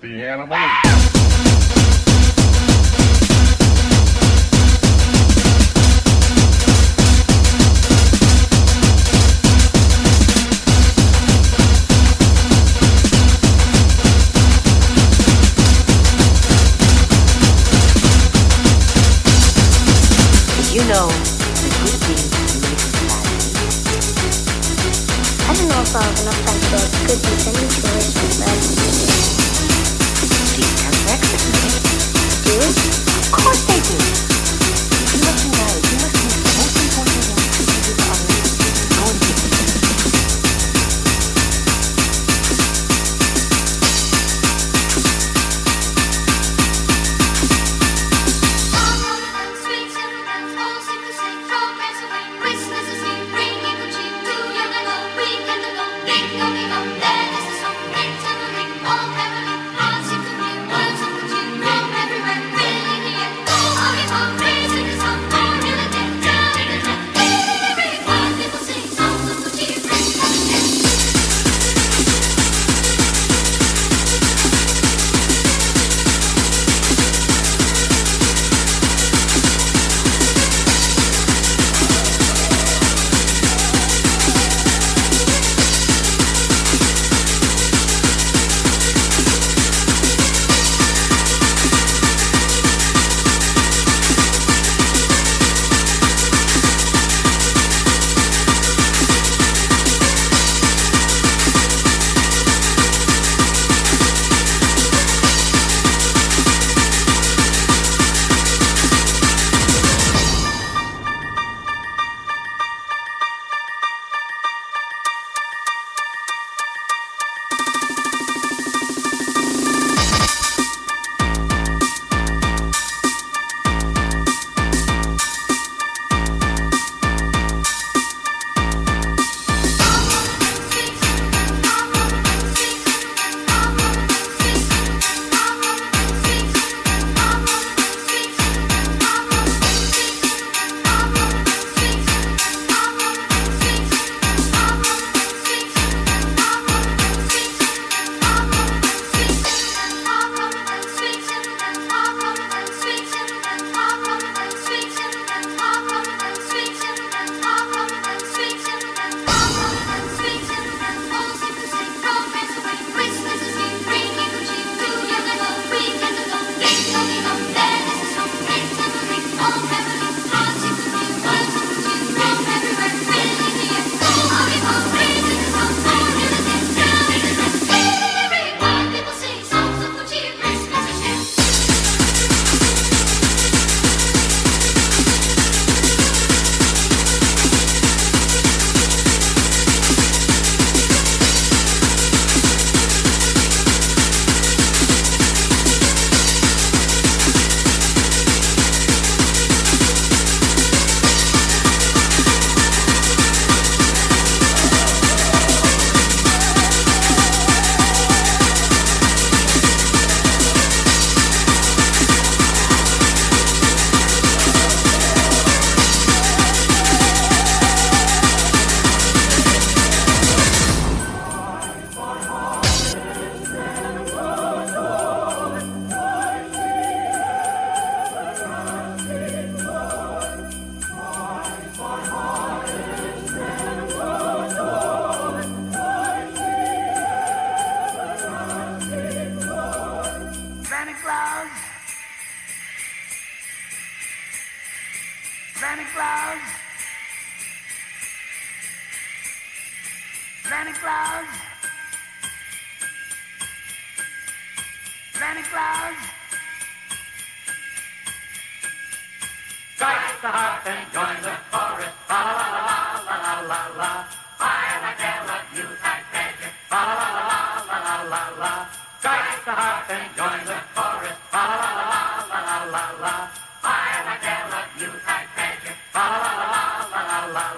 filthy animal.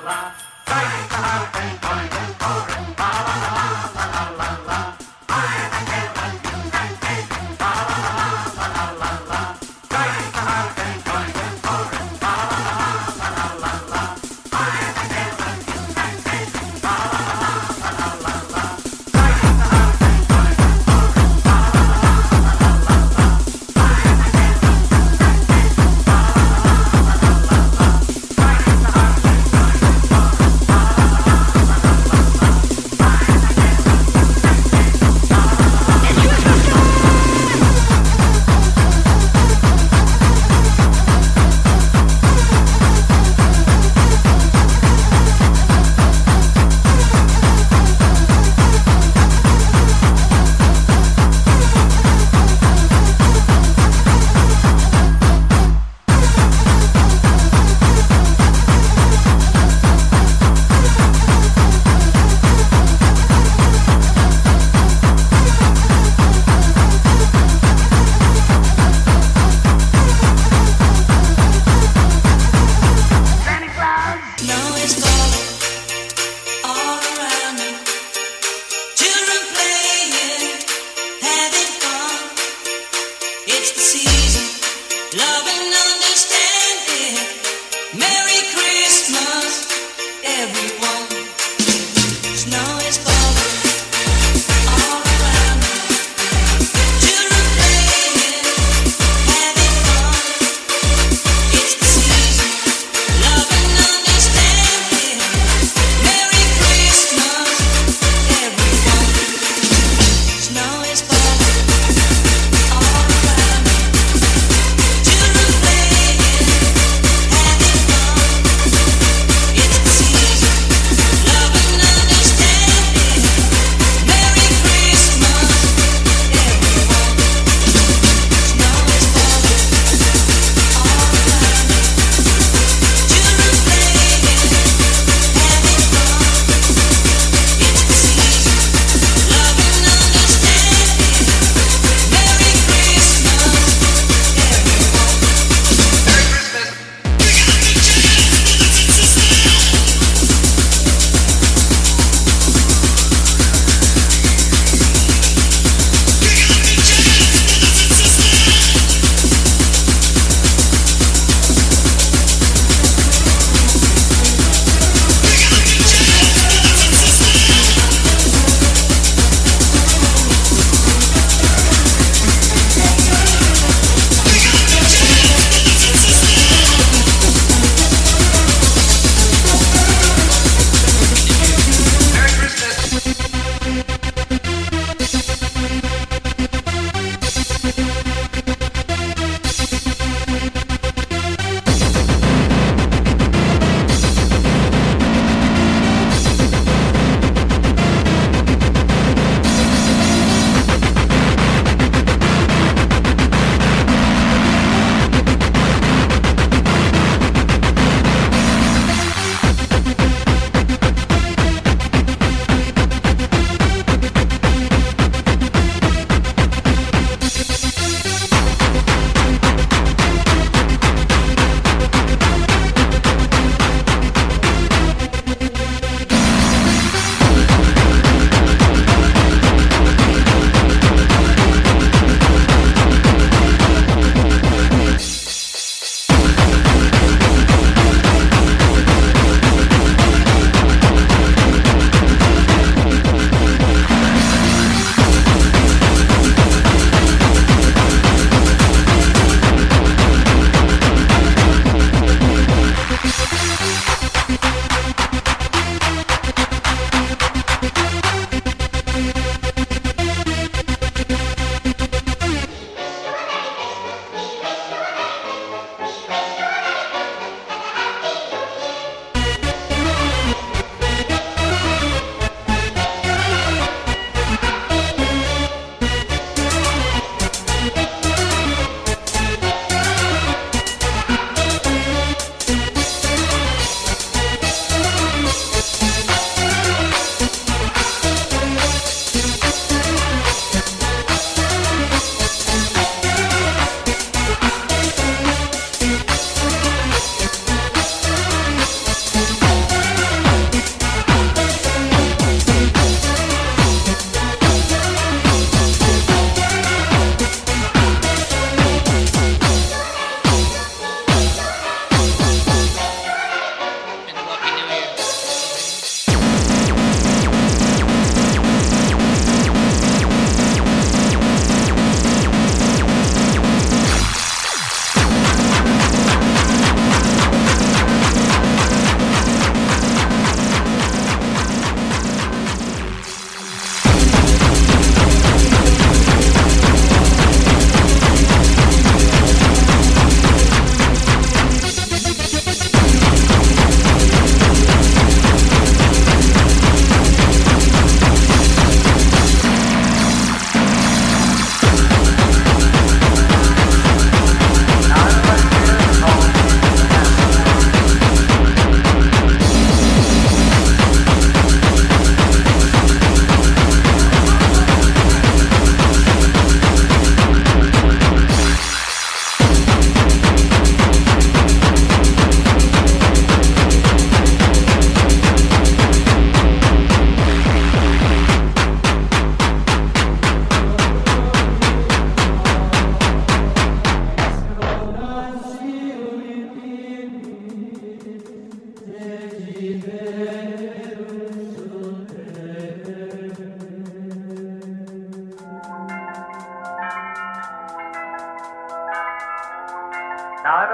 La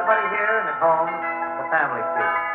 everybody here and at home, the family feud.